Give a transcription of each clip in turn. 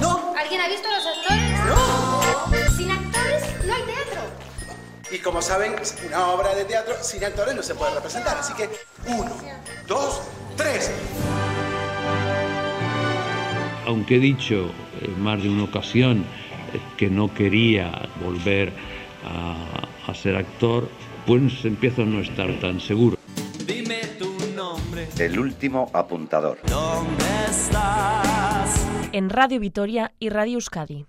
No. ¿Alguien ha visto los actores? No. Sin actores no hay teatro. Y como saben, una obra de teatro sin actores no se puede representar. Así que, uno, dos, tres. Aunque he dicho en más de una ocasión eh, que no quería volver a, a ser actor, pues empiezo a no estar tan seguro. Dime tu nombre. El último apuntador. ¿Dónde estás? En Radio Vitoria y Radio Euskadi.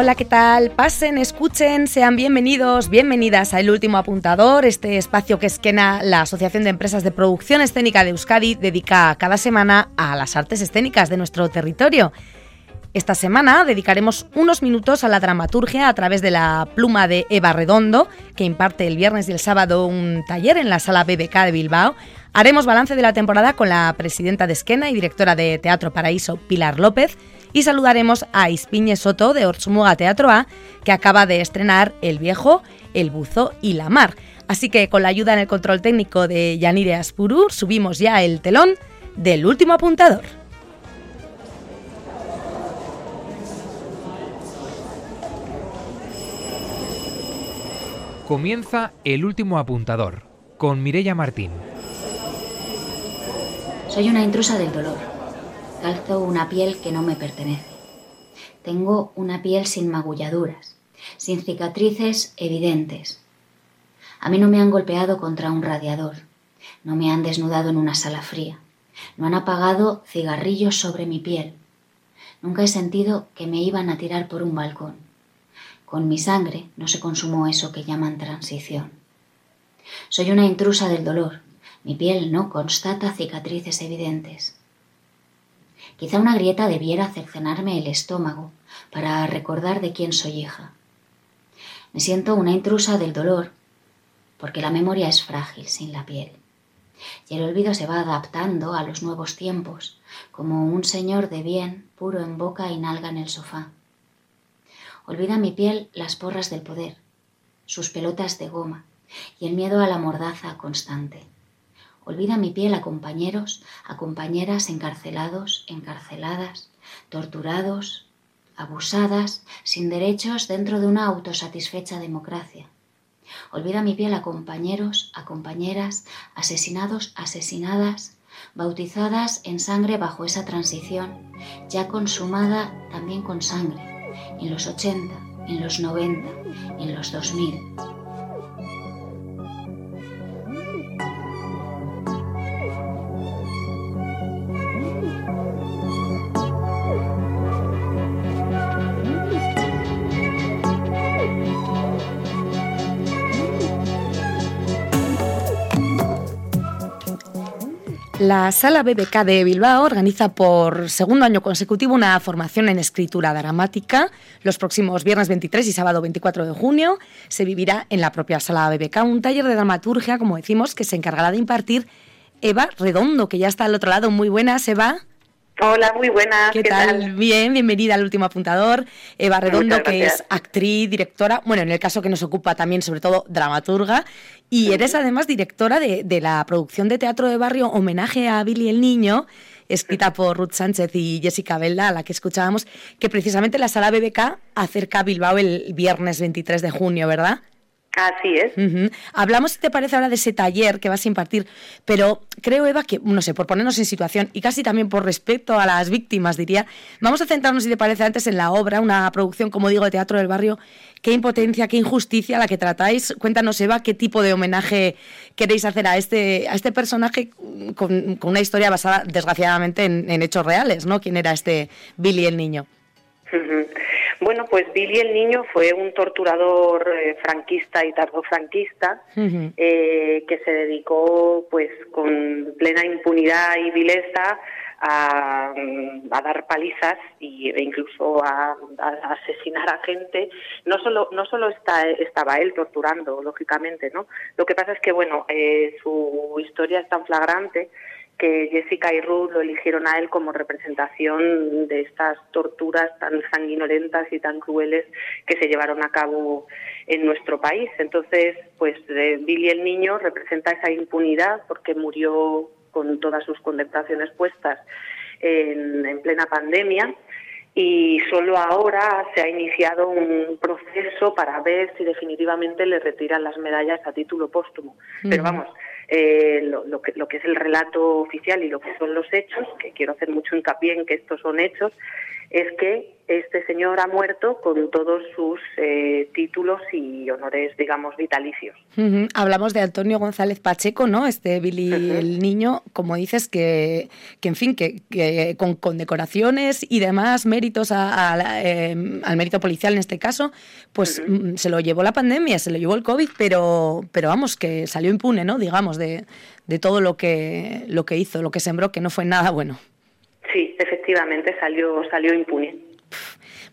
Hola, ¿qué tal? Pasen, escuchen, sean bienvenidos, bienvenidas a El Último Apuntador, este espacio que esquena la Asociación de Empresas de Producción Escénica de Euskadi, dedica cada semana a las artes escénicas de nuestro territorio. Esta semana dedicaremos unos minutos a la dramaturgia a través de la pluma de Eva Redondo, que imparte el viernes y el sábado un taller en la sala BBK de Bilbao. Haremos balance de la temporada con la presidenta de Esquena y directora de Teatro Paraíso, Pilar López, y saludaremos a Ispiñe Soto de Orsumuga Teatro A, que acaba de estrenar El Viejo, El Buzo y La Mar. Así que con la ayuda en el control técnico de Yanire Aspurur, subimos ya el telón del último apuntador. Comienza el último apuntador con Mirella Martín. Soy una intrusa del dolor. Calzo una piel que no me pertenece. Tengo una piel sin magulladuras, sin cicatrices evidentes. A mí no me han golpeado contra un radiador, no me han desnudado en una sala fría, no han apagado cigarrillos sobre mi piel. Nunca he sentido que me iban a tirar por un balcón. Con mi sangre no se consumó eso que llaman transición. Soy una intrusa del dolor. Mi piel no constata cicatrices evidentes. Quizá una grieta debiera cercenarme el estómago para recordar de quién soy hija. Me siento una intrusa del dolor porque la memoria es frágil sin la piel. Y el olvido se va adaptando a los nuevos tiempos, como un señor de bien puro en boca y nalga en el sofá. Olvida mi piel las porras del poder, sus pelotas de goma y el miedo a la mordaza constante. Olvida mi piel a compañeros, a compañeras encarcelados, encarceladas, torturados, abusadas, sin derechos dentro de una autosatisfecha democracia. Olvida mi piel a compañeros, a compañeras, asesinados, asesinadas, bautizadas en sangre bajo esa transición, ya consumada también con sangre, en los 80, en los 90, en los 2000. La Sala BBK de Bilbao organiza por segundo año consecutivo una formación en escritura dramática. Los próximos viernes 23 y sábado 24 de junio se vivirá en la propia Sala BBK un taller de dramaturgia, como decimos, que se encargará de impartir Eva Redondo, que ya está al otro lado. Muy buenas, Eva. Hola, muy buenas. ¿Qué, tal? Bien, bienvenida al último apuntador. Eva Redondo, que es actriz, directora, bueno, en el caso que nos ocupa también, sobre todo, dramaturga. Y eres además directora de, de la producción de teatro de barrio Homenaje a Billy el Niño, escrita por Ruth Sánchez y Jessica Belda, a la que escuchábamos, que precisamente la sala BBK acerca a Bilbao el viernes 23 de junio, ¿verdad? Así es. Hablamos, si te parece, ahora de ese taller que vas a impartir, pero creo, Eva, que, no sé, por ponernos en situación y casi también por respeto a las víctimas, diría, vamos a centrarnos, si te parece, antes en la obra, una producción, como digo, de teatro del barrio. Qué impotencia, qué injusticia la que tratáis. Cuéntanos, Eva, qué tipo de homenaje queréis hacer a este, a este personaje con, una historia basada, desgraciadamente, en, en hechos reales, ¿no? ¿Quién era este Billy el niño? Bueno, pues Billy el Niño fue un torturador eh, franquista y tardofranquista eh, que se dedicó, pues, con plena impunidad y vileza a, a dar palizas y, e incluso a, a asesinar a gente, no solo, no solo está, estaba él torturando, lógicamente, ¿no? Lo que pasa es que, bueno, eh, su historia es tan flagrante que Jessica y Ruth lo eligieron a él como representación de estas torturas tan sanguinolentas y tan crueles que se llevaron a cabo en nuestro país. Entonces, pues eh, Billy el niño representa esa impunidad porque murió con todas sus condecoraciones puestas en, en plena pandemia y solo ahora se ha iniciado un proceso para ver si definitivamente le retiran las medallas a título póstumo. Pero vamos, eh, lo, que, lo que es el relato oficial y lo que son los hechos, que quiero hacer mucho hincapié en que estos son hechos, es que este señor ha muerto con todos sus eh, títulos y honores, digamos, vitalicios. Uh -huh. Hablamos de Antonio González Pacheco, ¿no? Este Billy uh -huh. el niño, como dices, que, que en fin, que, que con, con, decoraciones y demás méritos a, a, eh, al mérito policial en este caso, pues uh -huh. se lo llevó la pandemia, se lo llevó el COVID, pero, pero vamos, que salió impune, ¿no? Digamos, de, de todo lo que, lo que hizo, lo que sembró, que no fue nada bueno. Efectivamente, salió, salió impune.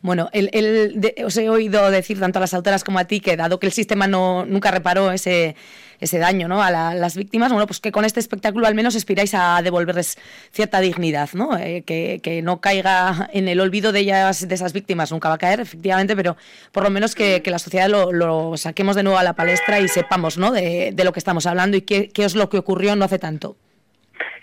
Bueno, el, os he oído decir tanto a las autoras como a ti que dado que el sistema no nunca reparó ese, ese daño ¿no? a la, las víctimas, bueno, pues que con este espectáculo al menos aspiráis a devolverles cierta dignidad, ¿no? Eh, que, que, no caiga en el olvido de ellas, de esas víctimas, nunca va a caer, efectivamente, pero por lo menos que, la sociedad lo, lo, saquemos de nuevo a la palestra y sepamos ¿no? de, de lo que estamos hablando y qué, qué es lo que ocurrió no hace tanto.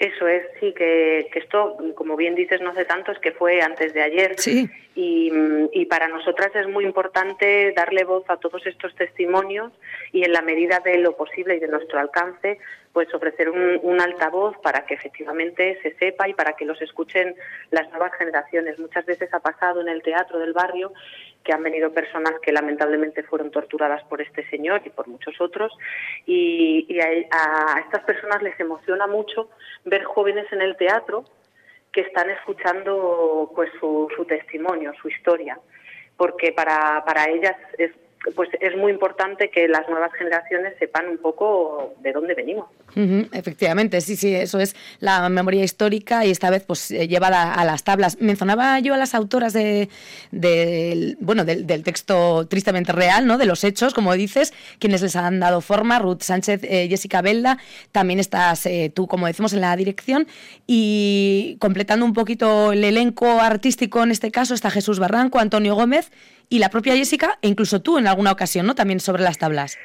Eso es, sí, que, que, esto, como bien dices, no hace tanto, es que fue antes de ayer. Sí. Y, y, para nosotras es muy importante darle voz a todos estos testimonios y en la medida de lo posible y de nuestro alcance, pues ofrecer un, un altavoz para que efectivamente se sepa y para que los escuchen las nuevas generaciones. Muchas veces ha pasado en el teatro del barrio que han venido personas que lamentablemente fueron torturadas por este señor y por muchos otros. Y, a, a, estas personas les emociona mucho ver jóvenes en el teatro que están escuchando pues su, su testimonio, su historia, porque para, para ellas es pues es muy importante que las nuevas generaciones sepan un poco de dónde venimos. Efectivamente, sí, sí, eso es la memoria histórica y esta vez pues llevada a las tablas. Mencionaba yo a las autoras de, de bueno, del, del, texto tristemente real, ¿no? De los hechos, como dices, quienes les han dado forma, Ruth Sánchez, eh, Jessica Belda, también estás eh, tú, como decimos, en la dirección y completando un poquito el elenco artístico en este caso está Jesús Barranco, Antonio Gómez y la propia Jessica, e incluso tú en alguna ocasión, ¿no? También sobre las tablas.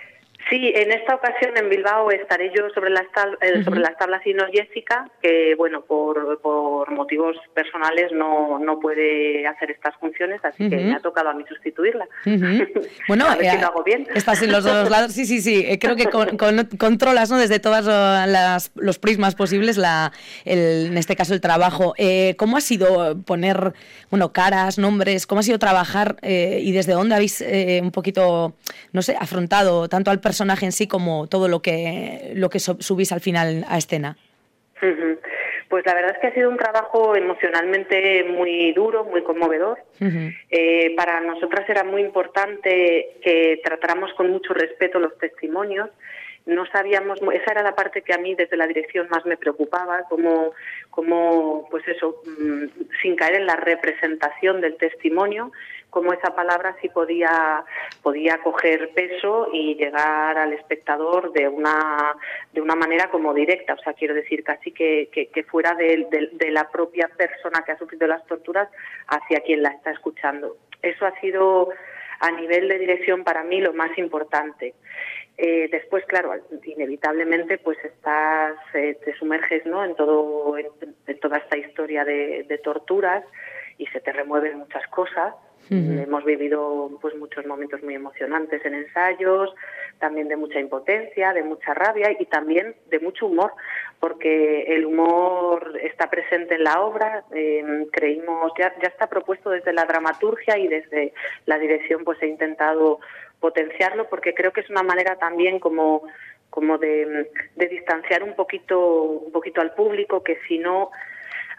Sí, en esta ocasión en Bilbao estaré yo sobre las, tab eh, sobre las tablas y no Jessica, que bueno, por, por motivos personales no, no puede hacer estas funciones, así uh -huh. que me ha tocado a mí sustituirla. Uh -huh. Bueno, a ver eh, si lo hago bien. Estás en los dos lados, sí, sí, sí, eh, creo que con, con, controlas ¿no? desde todos las, los prismas posibles, la, el, en este caso el trabajo. Eh, ¿Cómo ha sido poner bueno, caras, nombres, cómo ha sido trabajar eh, y desde dónde habéis un poquito, no sé, afrontado tanto al personaje en sí como todo lo que, lo que subís al final a escena? Pues la verdad es que ha sido un trabajo emocionalmente muy duro, muy conmovedor. Uh -huh. eh, para nosotras era muy importante que tratáramos con mucho respeto los testimonios. No sabíamos, esa era la parte que a mí desde la dirección más me preocupaba, como, como pues eso, mmm, sin caer en la representación del testimonio, cómo esa palabra sí podía, podía coger peso y llegar al espectador de una, de una manera como directa, o sea, quiero decir, casi que, que, que fuera de, la propia persona que ha sufrido las torturas hacia quien la está escuchando. Eso ha sido a nivel de dirección para mí lo más importante. Eh, después, claro, inevitablemente, pues estás, eh, te sumerges, ¿no? En todo, en, en toda esta historia de, de torturas y se te remueven muchas cosas. Uh -huh. Hemos vivido pues muchos momentos muy emocionantes en ensayos, también de mucha impotencia, de mucha rabia y también de mucho humor, porque el humor está presente en la obra, eh, creímos, ya, ya está propuesto desde la dramaturgia y desde la dirección pues he intentado potenciarlo porque creo que es una manera también como como de, de distanciar un poquito un poquito al público que si no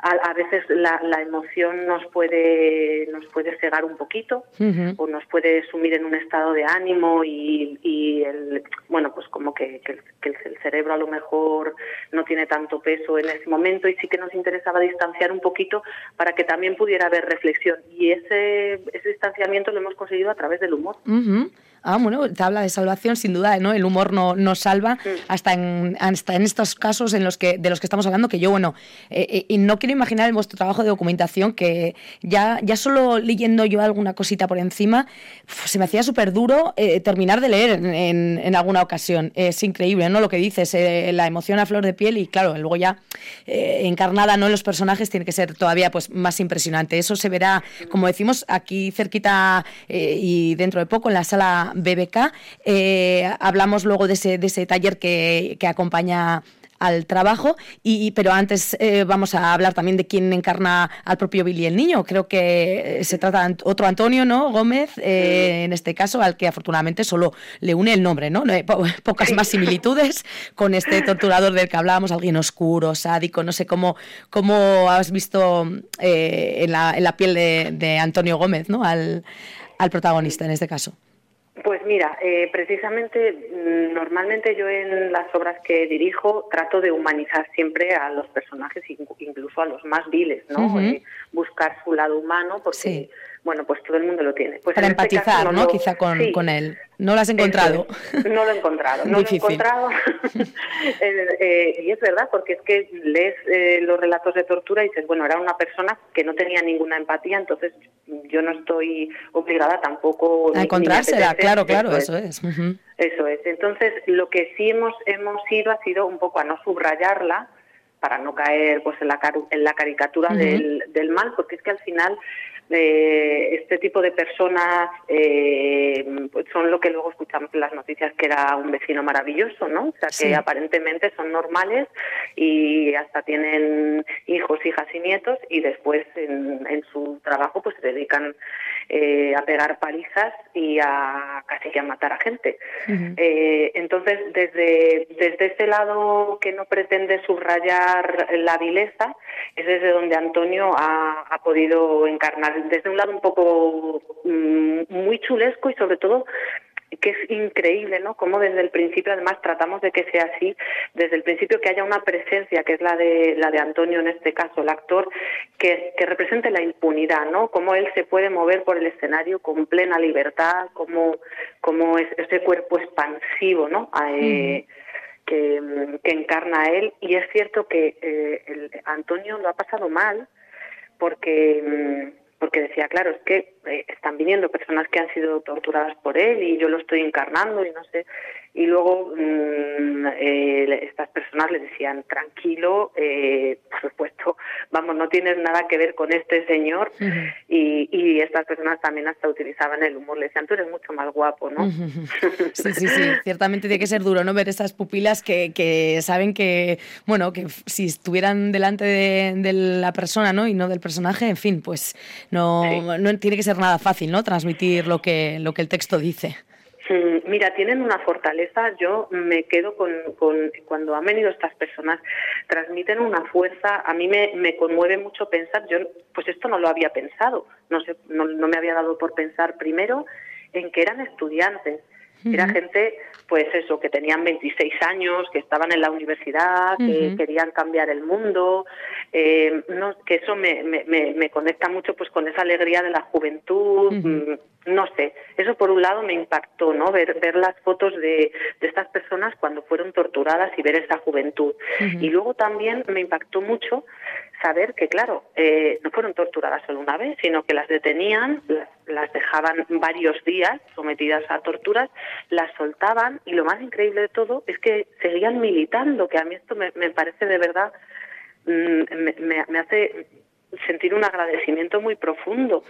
a, a veces la, la, emoción nos puede nos puede cegar un poquito uh -huh. o nos puede sumir en un estado de ánimo y, y el, bueno pues como que, que, el cerebro a lo mejor no tiene tanto peso en ese momento y sí que nos interesaba distanciar un poquito para que también pudiera haber reflexión. Y ese, ese distanciamiento lo hemos conseguido a través del humor. Ah, bueno, te habla de salvación, sin duda, ¿no? El humor no, nos salva hasta en, hasta en estos casos en los que, de los que estamos hablando, que yo, bueno, eh, eh, y no quiero imaginar en vuestro trabajo de documentación que ya, ya solo leyendo yo alguna cosita por encima, se me hacía súper duro eh, terminar de leer en, en, alguna ocasión. Es increíble, ¿no? Lo que dices, la emoción a flor de piel y, claro, luego ya encarnada, ¿no? En los personajes tiene que ser todavía pues más impresionante. Eso se verá, como decimos, aquí cerquita y dentro de poco en la sala BBK. Eh, hablamos luego de ese, de ese taller que, que acompaña al trabajo. Y, pero antes eh, vamos a hablar también de quién encarna al propio Billy el niño. Creo que eh, se trata de otro Antonio, ¿no? Gómez, en este caso, al que afortunadamente solo le une el nombre, ¿no? pocas más similitudes con este torturador del que hablábamos, alguien oscuro, sádico, no sé cómo, cómo has visto en, la, en, la, piel de, de Antonio Gómez, ¿no? Al, al protagonista en este caso. Pues mira, eh, precisamente mm, normalmente yo en las obras que dirijo trato de humanizar siempre a los personajes, incluso a los más viles, ¿no? Eh, buscar su lado humano, porque bueno, pues todo el mundo lo tiene. Pues Para este empatizar, ¿no? Quizá con, con, él. ¿No lo has encontrado? no lo he encontrado, no lo he encontrado. Eh, eh, y es verdad, porque es que lees eh, los relatos de tortura y dices, bueno, era una persona que no tenía ninguna empatía, entonces yo no estoy obligada tampoco a encontrársela, claro, claro, eso es. Eso es. Entonces, lo que sí hemos, hemos ido ha sido un poco a no subrayarla, para no caer pues en la, en la caricatura del, del mal, porque es que al final eh, este tipo de personas eh, pues son lo que luego escuchamos en las noticias que era un vecino maravilloso, ¿no? O sea, que aparentemente son normales y hasta tienen hijos, hijas y nietos y después en, en su trabajo pues se dedican eh, a pegar palizas y a casi que a matar a gente. Eh, entonces, desde, desde ese lado que no pretende subrayar la vileza, es desde donde Antonio ha, ha podido encarnar, desde un lado un poco mm, muy chulesco y sobre todo que es increíble, ¿no? Como desde el principio, además, tratamos de que sea así, desde el principio que haya una presencia, que es la de la de Antonio en este caso, el actor, que, que represente la impunidad, ¿no? Cómo él se puede mover por el escenario con plena libertad, cómo, cómo es ese cuerpo expansivo, ¿no? Eh, que, que, encarna él. Y es cierto que eh, el, Antonio lo ha pasado mal porque mm, porque decía, claro, es que eh, están viniendo personas que han sido torturadas por él y yo lo estoy encarnando y no sé. Y luego mm, eh, estas personas le decían, tranquilo, eh, por supuesto, vamos, no tienes nada que ver con este señor. y, y, estas personas también hasta utilizaban el humor, le decían, tú eres mucho más guapo, ¿no? sí, sí, sí, ciertamente tiene que ser duro, ¿no? Ver esas pupilas que, que saben que, bueno, que si estuvieran delante de, la persona, ¿no? Y no del personaje, en fin, pues no, no tiene que ser nada fácil, ¿no? Transmitir lo que, lo que el texto dice. Mm, mira, tienen una fortaleza. Yo me quedo con, con, cuando han venido estas personas, transmiten una fuerza. A mí me, conmueve mucho pensar. Yo, pues esto no lo había pensado. No sé, no me había dado por pensar primero en que eran estudiantes. Era gente, pues eso, que tenían 26 años, que estaban en la universidad, que querían cambiar el mundo, eh, no, que eso me, me, me, conecta mucho pues con esa alegría de la juventud, mm, no sé, eso por un lado me impactó, ¿no? Ver, ver las fotos de, de estas personas cuando fueron torturadas y ver esa juventud. Y luego también me impactó mucho saber que, claro, eh, no fueron torturadas solo una vez, sino que las detenían, las, dejaban varios días sometidas a torturas, las soltaban y lo más increíble de todo es que seguían militando, que a mí esto me, me parece de verdad, mm, me, me, hace sentir un agradecimiento muy profundo,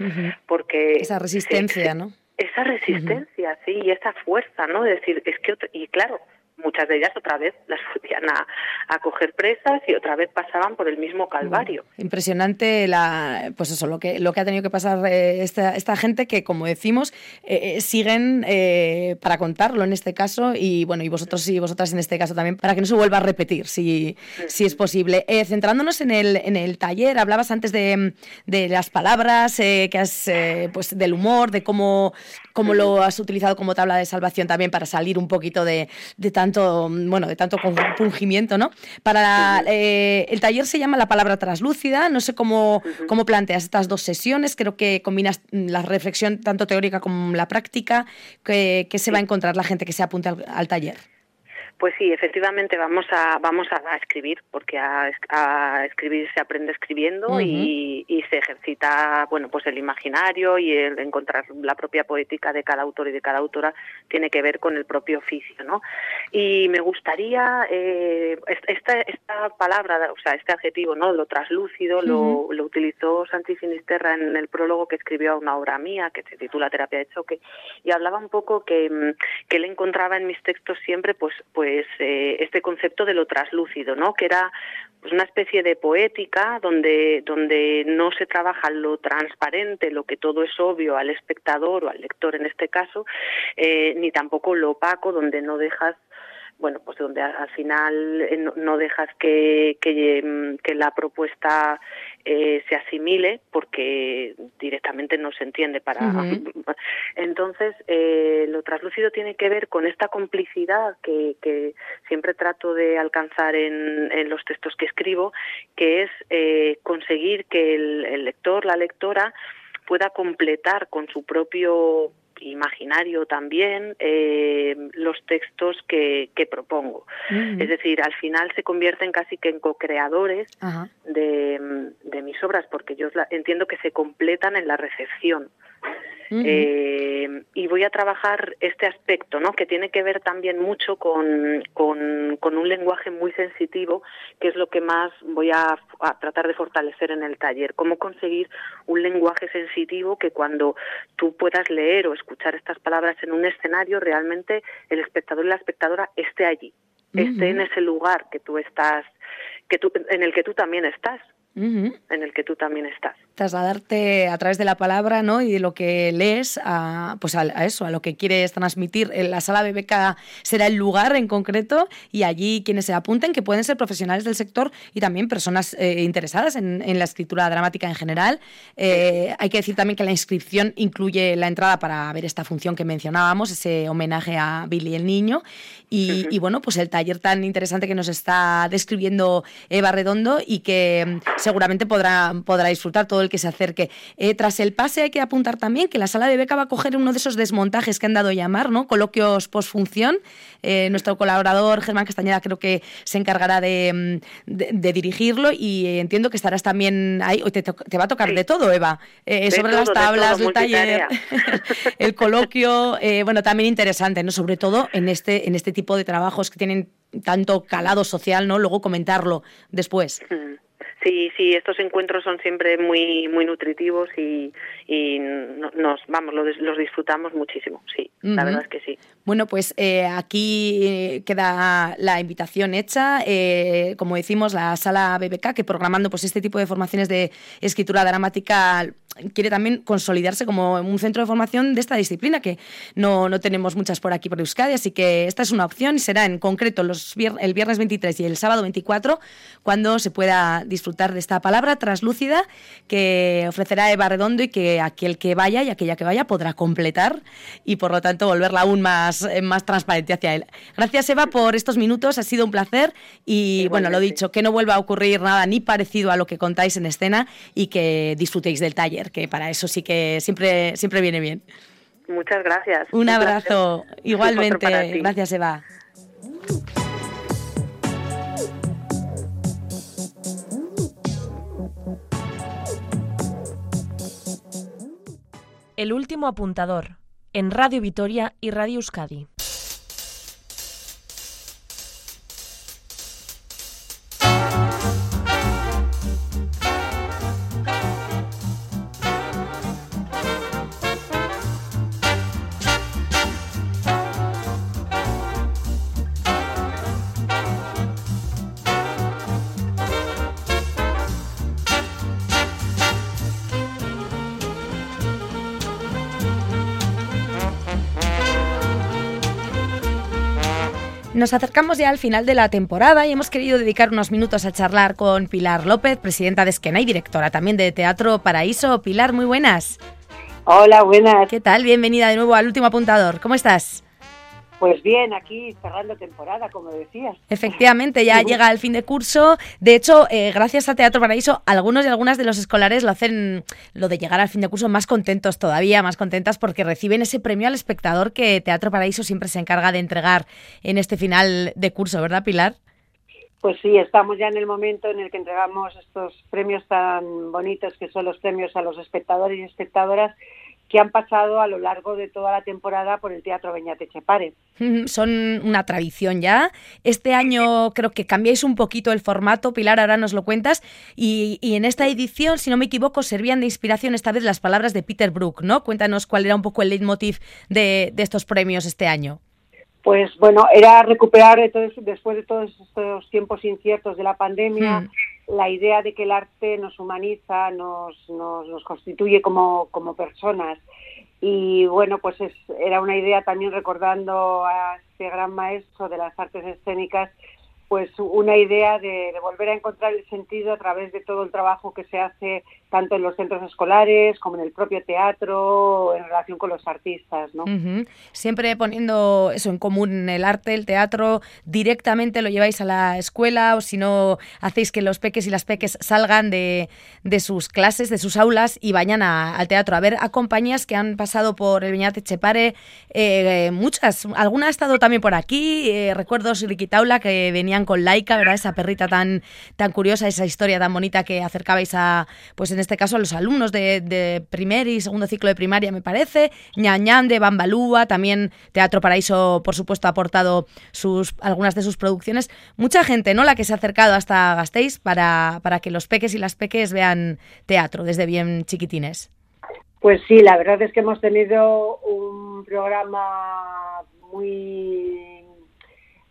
porque... Esa resistencia, ¿no? Esa resistencia, sí, y esa fuerza, ¿no? De decir, es que, y claro, muchas de ellas otra vez las volvían a, coger presas y otra vez pasaban por el mismo calvario. Impresionante la, pues eso, lo que, lo que ha tenido que pasar eh, esta, esta gente que, como decimos, eh, eh, siguen para contarlo en este caso y bueno, y vosotros y vosotras en este caso también, para que no se vuelva a repetir, si, si es posible. centrándonos en el, en el taller, hablabas antes de, de las palabras, que has, pues del humor, de cómo, cómo lo has utilizado como tabla de salvación también para salir un poquito de, de tanto, bueno, de tanto compungimiento, ¿no? Para eh, el taller se llama La palabra traslúcida, no sé cómo, cómo planteas estas dos sesiones, creo que combinas la reflexión tanto teórica como la práctica, que, se va a encontrar la gente que se apunte al taller. Pues sí, efectivamente vamos a vamos a, escribir, porque a, escribir se aprende escribiendo y, se ejercita, bueno, pues el imaginario y el encontrar la propia poética de cada autor y de cada autora tiene que ver con el propio oficio, ¿no? Y me gustaría eh, esta, esta palabra, o sea, este adjetivo, ¿no? Lo traslúcido lo, lo utilizó Santi Finisterra en el prólogo que escribió a una obra mía que se titula Terapia de choque y hablaba un poco que mm, que él encontraba en mis textos siempre, pues, pues pues eh, este concepto de lo traslúcido, ¿no? Que era pues, una especie de poética donde donde no se trabaja lo transparente, lo que todo es obvio al espectador o al lector en este caso, eh, ni tampoco lo opaco donde no dejas bueno, pues donde al final eh, no dejas que, que, mm, la propuesta eh, se asimile porque directamente no se entiende para entonces eh, lo traslúcido tiene que ver con esta complicidad que, que siempre trato de alcanzar en, en, los textos que escribo que es eh, conseguir que el, el lector la lectora pueda completar con su propio imaginario también eh, los textos que, que propongo. Es decir, al final se convierten casi que en co-creadores de, de, mis obras, porque yo entiendo que se completan en la recepción. Eh, y voy a trabajar este aspecto, ¿no? que tiene que ver también mucho con, con, con, un lenguaje muy sensitivo, que es lo que más voy a, a, tratar de fortalecer en el taller. Cómo conseguir un lenguaje sensitivo que cuando tú puedas leer o escuchar estas palabras en un escenario, realmente el espectador y la espectadora esté allí, esté en ese lugar que tú estás, que tú, en el que tú también estás en el que tú también estás. Trasladarte a través de la palabra ¿no? y de lo que lees a, pues a, eso, a lo que quieres transmitir. En la sala beca será el lugar en concreto y allí quienes se apunten, que pueden ser profesionales del sector y también personas eh, interesadas en, la escritura dramática en general. Eh, hay que decir también que la inscripción incluye la entrada para ver esta función que mencionábamos, ese homenaje a Billy el Niño. Y, y bueno, pues el taller tan interesante que nos está describiendo Eva Redondo y que seguramente podrá, podrá disfrutar todo el que se acerque. Eh, tras el pase hay que apuntar también que la sala de beca va a coger uno de esos desmontajes que han dado a llamar, ¿no? Coloquios postfunción. Eh, nuestro colaborador Germán Castañeda creo que se encargará de, mm, dirigirlo y entiendo que estarás también ahí. Te, te va a tocar de todo, Eva. Eh, sobre las tablas, el taller, el coloquio. bueno, también interesante, ¿no? Sobre todo en este, en este tipo de trabajos que tienen tanto calado social, ¿no? Luego comentarlo después. Mm. Sí, sí, estos encuentros son siempre muy muy nutritivos y, y nos vamos los, los disfrutamos muchísimo, sí, la verdad es que sí. Bueno, pues eh, aquí queda la invitación hecha, eh, como decimos, la sala BBK que programando pues este tipo de formaciones de escritura dramática quiere también consolidarse como un centro de formación de esta disciplina, que no, no tenemos muchas por aquí por Euskadi, así que esta es una opción y será en concreto los el viernes 23 y el sábado 24 cuando se pueda disfrutar de esta palabra traslúcida que ofrecerá Eva Redondo y que aquel que vaya y aquella que vaya podrá completar y por lo tanto volverla aún más, más transparente hacia él. Gracias Eva por estos minutos, ha sido un placer y bueno, lo dicho, que no vuelva a ocurrir nada ni parecido a lo que contáis en escena y que disfrutéis del taller que para eso sí que siempre, siempre viene bien. Muchas gracias. Un, abrazo. Igualmente. Gracias, Eva. El último apuntador, en Radio Vitoria y Radio Euskadi. Nos acercamos ya al final de la temporada y hemos querido dedicar unos minutos a charlar con Pilar López, presidenta de Esquena y directora también de Teatro Paraíso. Pilar, muy buenas. Hola, buenas. ¿Qué tal? Bienvenida de nuevo al último apuntador. ¿Cómo estás? Pues bien, aquí cerrando temporada, como decías. Efectivamente, ya llega el fin de curso. De hecho, eh, gracias a Teatro Paraíso, algunos y algunas de los escolares lo hacen, lo de llegar al fin de curso, más contentos todavía, más contentas porque reciben ese premio al espectador que Teatro Paraíso siempre se encarga de entregar en este final de curso, ¿verdad, Pilar? Pues sí, estamos ya en el momento en el que entregamos estos premios tan bonitos que son los premios a los espectadores y espectadoras que han pasado a lo largo de toda la temporada por el Teatro Beñate Chepare. Son una tradición ya. Este año creo que cambiáis un poquito el formato, Pilar, ahora nos lo cuentas, y, en esta edición, si no me equivoco, servían de inspiración esta vez las palabras de Peter Brook, ¿no? Cuéntanos cuál era un poco el leitmotiv de, de estos premios este año. Pues bueno, era recuperar después de todos estos tiempos inciertos de la pandemia, hmm la idea de que el arte nos humaniza, nos, nos, constituye como, como, personas. Y bueno, pues era una idea también recordando a este gran maestro de las artes escénicas pues una idea de, volver a encontrar el sentido a través de todo el trabajo que se hace tanto en los centros escolares como en el propio teatro en relación con los artistas, ¿no? Siempre poniendo eso en común el arte, el teatro, directamente lo lleváis a la escuela o si no hacéis que los peques y las peques salgan de, de sus clases, de sus aulas y vayan al teatro. A ver a compañías que han pasado por el Viñate Chepare, eh, muchas, alguna ha estado también por aquí, eh, recuerdo Siriquitaula que venía con Laika, ¿verdad? Esa perrita tan, tan curiosa, esa historia tan bonita que acercabais a, pues en este caso, a los alumnos de, primer y segundo ciclo de primaria, me parece. Ñañán de Bambalúa, también Teatro Paraíso, por supuesto, ha aportado sus, algunas de sus producciones. Mucha gente, ¿no? La que se ha acercado hasta Gasteiz para, para que los peques y las peques vean teatro desde bien chiquitines. Pues sí, la verdad es que hemos tenido un programa muy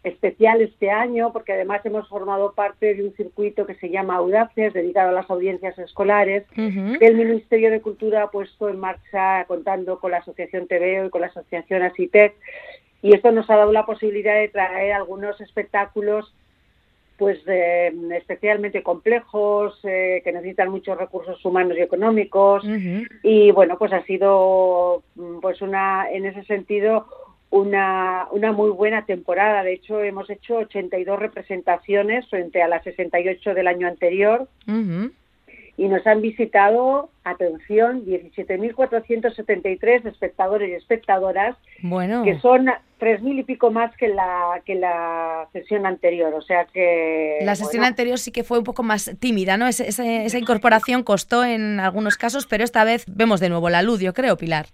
especial este año porque además hemos formado parte de un circuito que se llama Audaces, dedicado a las audiencias escolares, que el Ministerio de Cultura ha puesto en marcha contando con la Asociación TVO y con la Asociación ASITEC y esto nos ha dado la posibilidad de traer algunos espectáculos pues especialmente complejos, eh, que necesitan muchos recursos humanos y económicos y bueno, pues ha sido pues una en ese sentido una, una muy buena temporada. De hecho, hemos hecho 82 representaciones frente a las 68 del año anterior. Y nos han visitado, atención, 17.473 espectadores y espectadoras, bueno. que son 3.000 y pico más que la, que la sesión anterior. O sea que. La sesión anterior sí que fue un poco más tímida, ¿no? esa incorporación costó en algunos casos, pero esta vez vemos de nuevo la luz, yo creo, Pilar.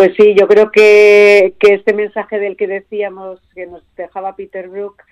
Pues sí, yo creo que, que este mensaje del que decíamos, que nos dejaba Peter Brook,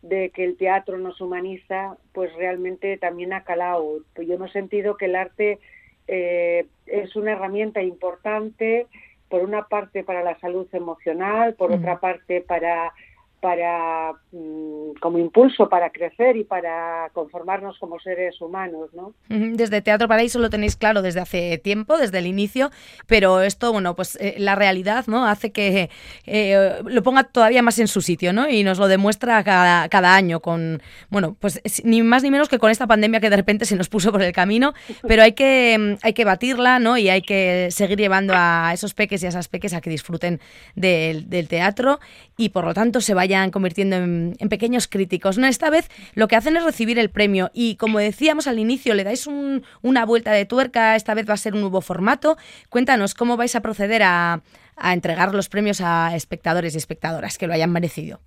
de que el teatro nos humaniza, pues realmente también ha calado. Yo hemos sentido que el arte eh, es una herramienta importante, por una parte para la salud emocional, por otra parte para para mm, como impulso para crecer y para conformarnos como seres humanos, ¿no? Desde Teatro Paraíso lo tenéis claro desde hace tiempo, desde el inicio, pero esto, bueno, pues eh, la realidad, ¿no? Hace que eh, lo ponga todavía más en su sitio, ¿no? Y nos lo demuestra cada, cada año con, bueno, pues ni más ni menos que con esta pandemia que de repente se nos puso por el camino, pero hay que, mm, hay que batirla, ¿no? Y hay que seguir llevando a esos peques y a esas peques a que disfruten del, del teatro y por lo tanto se vayan convirtiendo en, pequeños críticos. ¿no? Esta vez lo que hacen es recibir el premio y como decíamos al inicio, le dais una vuelta de tuerca, esta vez va a ser un nuevo formato. Cuéntanos cómo vais a proceder a, entregar los premios a espectadores y espectadoras que lo hayan merecido.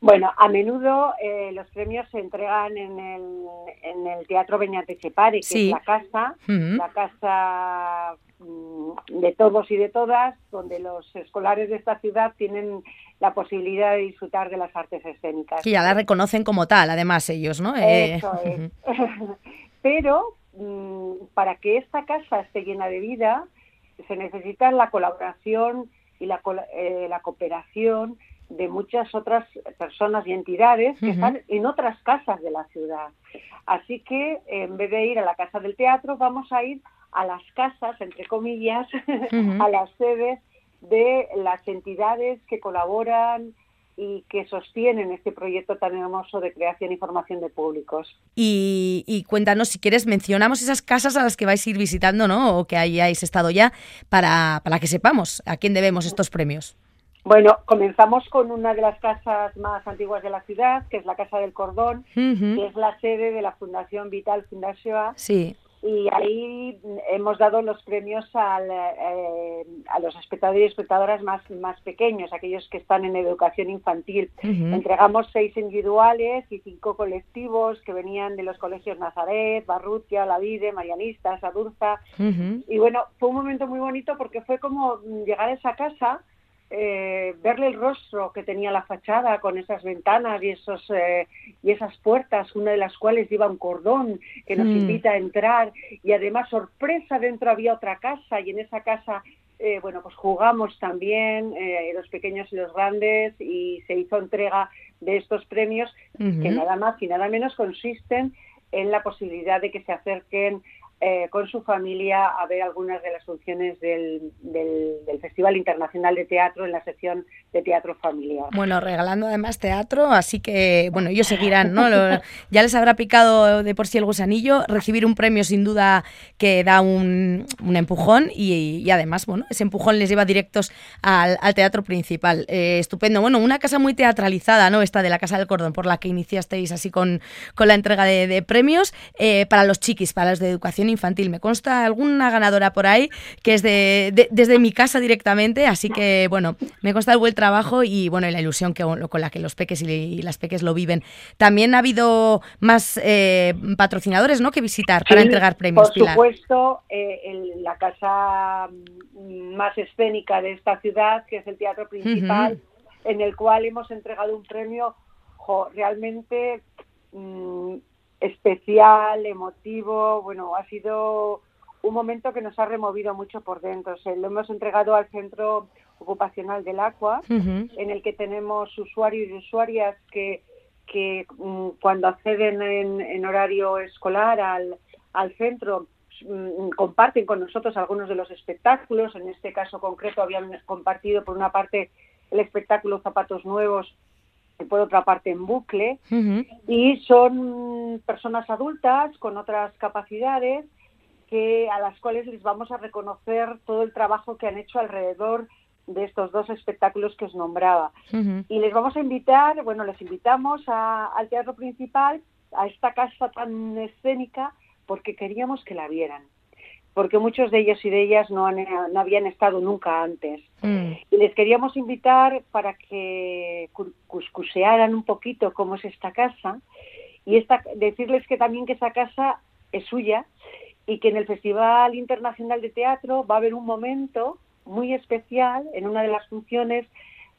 Bueno, a menudo eh, los premios se entregan en el, en el Teatro Beñate Chepare, que es la casa, la casa mm, de todos y de todas, donde los escolares de esta ciudad tienen la posibilidad de disfrutar de las artes escénicas. Que ya la reconocen como tal, además ellos, ¿no? Eh, Eso es. Pero mm, para que esta casa esté llena de vida, se necesita la colaboración y la, eh, la cooperación de muchas otras personas y entidades que están en otras casas de la ciudad. Así que en vez de ir a la casa del teatro, vamos a ir a las casas, entre comillas, a las sedes de las entidades que colaboran y que sostienen este proyecto tan hermoso de creación y formación de públicos. Y, cuéntanos, si quieres, mencionamos esas casas a las que vais a ir visitando, ¿no? O que hayáis estado ya, para, para que sepamos a quién debemos estos premios. Bueno, comenzamos con una de las casas más antiguas de la ciudad, que es la Casa del Cordón, que es la sede de la Fundación Vital Fundación. Sí y ahí hemos dado los premios al, eh, a los espectadores y espectadoras más, más pequeños, aquellos que están en educación infantil. Entregamos seis individuales y cinco colectivos que venían de los colegios Nazaret, Barrutia, La Vide, Marianistas, Adurza. Y bueno, fue un momento muy bonito porque fue como llegar a esa casa eh, verle el rostro que tenía la fachada con esas ventanas y esos eh, y esas puertas, una de las cuales lleva un cordón que nos hmm. invita a entrar y además sorpresa dentro había otra casa y en esa casa eh, bueno pues jugamos también los pequeños y los grandes y se hizo entrega de estos premios que nada más y nada menos consisten en la posibilidad de que se acerquen eh, con su familia a ver algunas de las funciones del, del, Festival Internacional de Teatro en la sección de teatro familiar. Bueno, regalando además teatro, así que, bueno, ellos seguirán, ¿no? ya les habrá picado de por sí el gusanillo, recibir un premio sin duda que da un, un empujón y, además, bueno, ese empujón les lleva directos al, teatro principal. Eh, estupendo. Bueno, una casa muy teatralizada, ¿no? Esta de la Casa del Cordón, por la que iniciasteis así con, con la entrega de, premios eh, para los chiquis, para los de educación infantil. Me consta alguna ganadora por ahí que es de, desde mi casa directamente, así que bueno, me consta el buen trabajo y bueno, la ilusión que, con la que los peques y, las peques lo viven. También ha habido más eh, patrocinadores ¿no? que visitar para entregar premios. Por supuesto, eh, la casa más escénica de esta ciudad, que es el Teatro Principal, en el cual hemos entregado un premio realmente mm, especial, emotivo, bueno, ha sido un momento que nos ha removido mucho por dentro. lo hemos entregado al Centro Ocupacional del Agua, en el que tenemos usuarios y usuarias que, que mm, cuando acceden en, horario escolar al, al centro mm, comparten con nosotros algunos de los espectáculos. En este caso concreto habían compartido por una parte el espectáculo Zapatos Nuevos por otra parte en bucle, y son personas adultas con otras capacidades que a las cuales les vamos a reconocer todo el trabajo que han hecho alrededor de estos dos espectáculos que os nombraba. Y les vamos a invitar, bueno, les invitamos al teatro principal, a esta casa tan escénica, porque queríamos que la vieran porque muchos de ellos y de ellas no, no habían estado nunca antes. Mm. Y les queríamos invitar para que cuscusearan un poquito cómo es esta casa y esta, decirles que también que esa casa es suya y que en el Festival Internacional de Teatro va a haber un momento muy especial en una de las funciones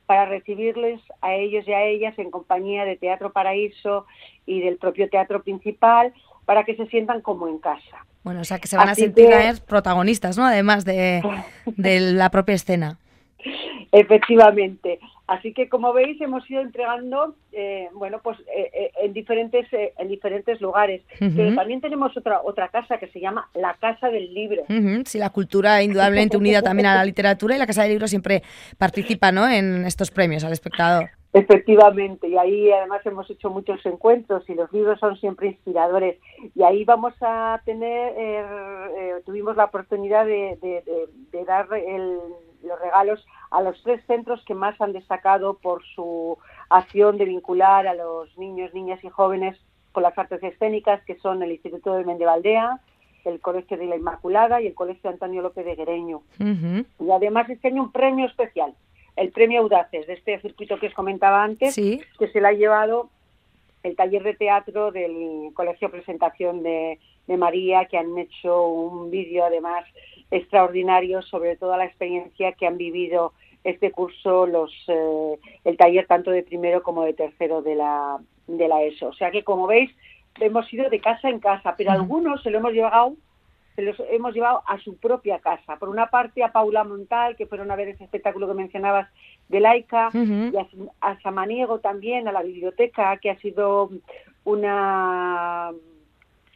para recibirles a ellos y a ellas en compañía de Teatro Paraíso y del propio teatro principal para que se sientan como en casa. Bueno, o sea que se van a sentir protagonistas, ¿no? Además de, la propia escena. Efectivamente. Así que como veis hemos ido entregando, eh, bueno, pues eh, eh, en diferentes en diferentes lugares. Pero también tenemos otra otra casa que se llama la Casa del Libro. Sí, la cultura indudablemente unida también a la literatura y la Casa del Libro siempre participa, ¿no? En estos premios al espectador. Efectivamente, y ahí además hemos hecho muchos encuentros y los libros son siempre inspiradores. Y ahí vamos a tener, eh, eh, tuvimos la oportunidad de, dar los regalos a los tres centros que más han destacado por su acción de vincular a los niños, niñas y jóvenes con las artes escénicas, que son el Instituto de Mendevaldea, el Colegio de la Inmaculada y el Colegio Antonio López de Guereño. Y además este año un premio especial el premio Audaces de este circuito que os comentaba antes, que se le ha llevado el taller de teatro del Colegio Presentación de, María, que han hecho un vídeo además extraordinario sobre toda la experiencia que han vivido este curso, los eh, el taller tanto de primero como de tercero de la, de la ESO. O sea que como veis, hemos ido de casa en casa, pero algunos se lo hemos llevado se los hemos llevado a su propia casa. Por una parte a Paula Montal, que fueron a ver ese espectáculo que mencionabas de Laica, y a, Samaniego también, a la biblioteca, que ha sido una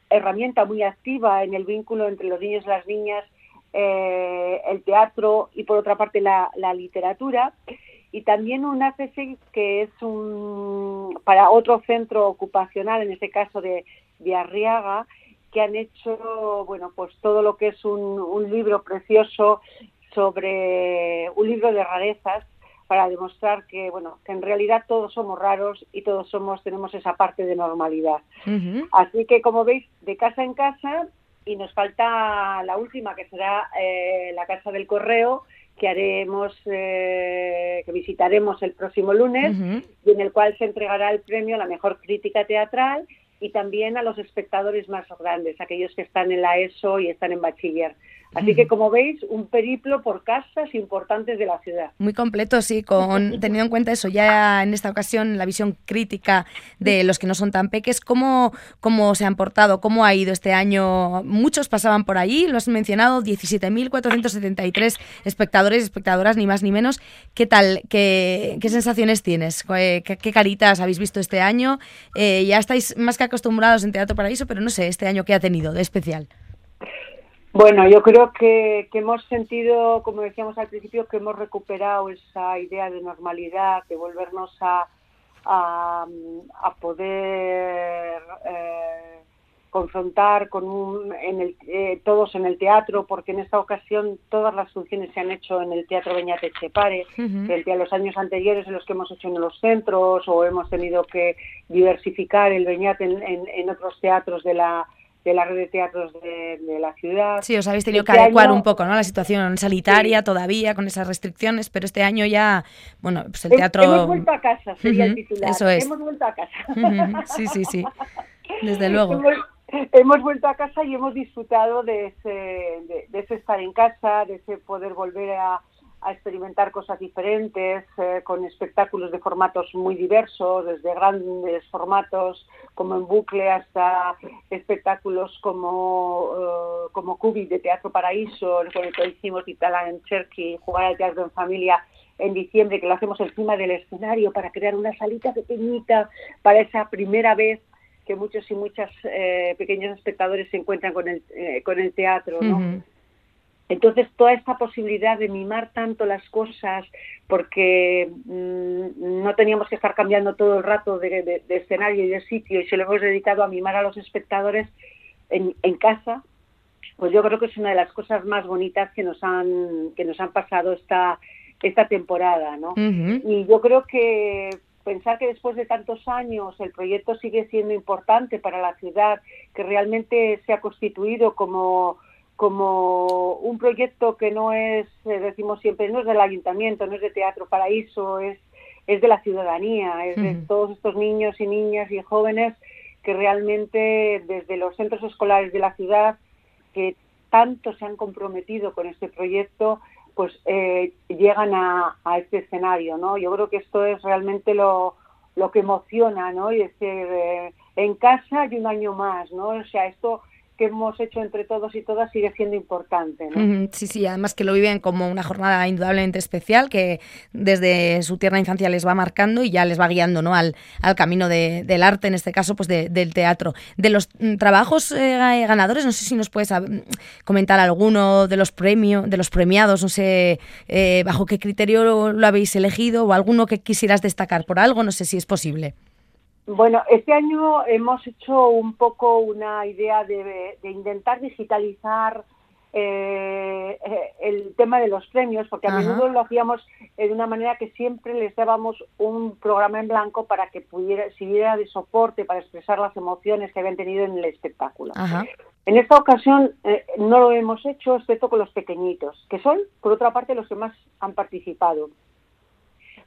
herramienta muy activa en el vínculo entre los niños y las niñas, eh, el teatro y por otra parte la, literatura. y también un ACC que es un, para otro centro ocupacional, en este caso de, de Arriaga, que han hecho, bueno, pues todo lo que es un, un libro precioso sobre un libro de rarezas para demostrar que bueno que en realidad todos somos raros y todos somos tenemos esa parte de normalidad. Así que como veis de casa en casa y nos falta la última que será eh, la casa del correo que haremos eh, que visitaremos el próximo lunes y en el cual se entregará el premio a la mejor crítica teatral y también a los espectadores más grandes aquellos que están en la ESO y están en bachiller Así que, como veis, un periplo por casas importantes de la ciudad. Muy completo, sí, con teniendo en cuenta eso, ya en esta ocasión la visión crítica de los que no son tan peques, ¿cómo, cómo se han portado? ¿Cómo ha ido este año? Muchos pasaban por ahí, lo has mencionado, 17.473 espectadores y espectadoras, ni más ni menos. ¿Qué tal? ¿Qué, qué sensaciones tienes? ¿Qué, caritas habéis visto este año? Eh, ya estáis más que acostumbrados en Teatro Paraíso, pero no sé, este año qué ha tenido de especial. Bueno, yo creo que, hemos sentido, como decíamos al principio, que hemos recuperado esa idea de normalidad, de volvernos a, a, poder eh, confrontar con un, en el, eh, todos en el teatro, porque en esta ocasión todas las funciones se han hecho en el Teatro Beñate Chepare, uh a los años anteriores en los que hemos hecho en los centros o hemos tenido que diversificar el Beñate en otros teatros de la de la red de teatros de, la ciudad. Sí, os habéis tenido que este adecuar un poco, ¿no? La situación sanitaria todavía con esas restricciones, pero este año ya, bueno, pues el teatro... Hemos vuelto a casa, sería el titular. Eso es. Hemos vuelto a casa. Sí, sí, sí, desde luego. Hemos, vuelto a casa y hemos disfrutado de ese, de ese estar en casa, de ese poder volver a experimentar cosas diferentes, eh, con espectáculos de formatos muy diversos, desde grandes formatos como en bucle hasta espectáculos como, uh, como Cubi de Teatro Paraíso, con el que hicimos Itala en Cherky, jugar al teatro en familia en diciembre, que lo hacemos encima del escenario para crear una salita pequeñita para esa primera vez que muchos y muchas eh, pequeños espectadores se encuentran con el, eh, con el teatro, ¿no? Entonces, toda esta posibilidad de mimar tanto las cosas, porque mm, no teníamos que estar cambiando todo el rato de, escenario y de sitio, y se lo hemos dedicado a mimar a los espectadores en, casa, pues yo creo que es una de las cosas más bonitas que nos han, que nos han pasado esta, esta temporada, ¿no? Y yo creo que pensar que después de tantos años el proyecto sigue siendo importante para la ciudad, que realmente se ha constituido como como un proyecto que no es, eh, decimos siempre, no es del ayuntamiento, no es de Teatro Paraíso, es, es de la ciudadanía, es de todos estos niños y niñas y jóvenes que realmente desde los centros escolares de la ciudad, que tanto se han comprometido con este proyecto, pues eh, llegan a, a, este escenario, ¿no? Yo creo que esto es realmente lo, lo que emociona, ¿no? Y decir, eh, en casa y un año más, ¿no? O sea, esto que hemos hecho entre todos y todas sigue siendo importante. ¿no? Sí, sí, además que lo viven como una jornada indudablemente especial que desde su tierna infancia les va marcando y ya les va guiando ¿no? al, al camino de, del arte, en este caso pues del teatro. De los mm, trabajos eh, ganadores, no sé si nos puedes mm, comentar alguno de los premios, de los premiados, no sé eh, bajo qué criterio lo habéis elegido o alguno que quisieras destacar por algo, no sé si es posible. Bueno, este año hemos hecho un poco una idea de, intentar digitalizar eh, el tema de los premios, porque a menudo lo hacíamos de una manera que siempre les dábamos un programa en blanco para que pudiera, sirviera de soporte para expresar las emociones que habían tenido en el espectáculo. En esta ocasión eh, no lo hemos hecho, excepto con los pequeñitos, que son, por otra parte, los que más han participado.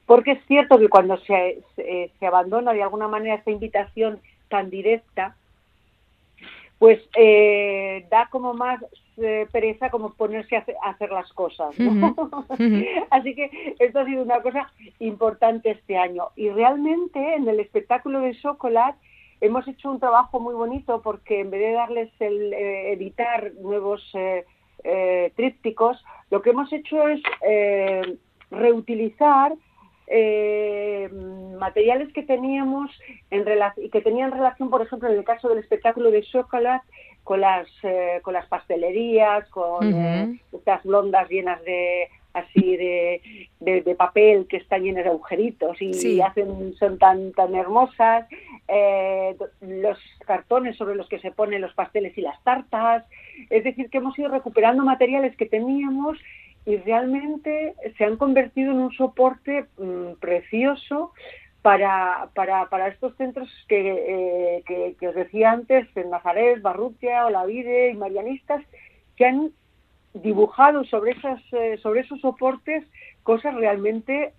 Porque es cierto que cuando se, se, abandona de alguna manera esta invitación tan directa, pues eh, da como más eh, pereza como ponerse a, hacer las cosas. Así que esto ha sido una cosa importante este año. Y realmente en el espectáculo de Chocolate hemos hecho un trabajo muy bonito porque en vez de darles el eh, editar nuevos trípticos, lo que hemos hecho es reutilizar eh, materiales que teníamos en y que tenían relación, por ejemplo, en el caso del espectáculo de chocolate, con las, eh, con las pastelerías, con eh, estas blondas llenas de así de, de, papel que están llenas de agujeritos y, hacen son tan tan hermosas eh, los cartones sobre los que se ponen los pasteles y las tartas. Es decir que hemos ido recuperando materiales que teníamos y realmente se han convertido en un soporte mm, precioso para, para, para, estos centros que, eh, que, os decía antes, en Nazaret, Barrutia, Olavide y Marianistas, que han dibujado sobre, esas, eh, sobre esos soportes cosas realmente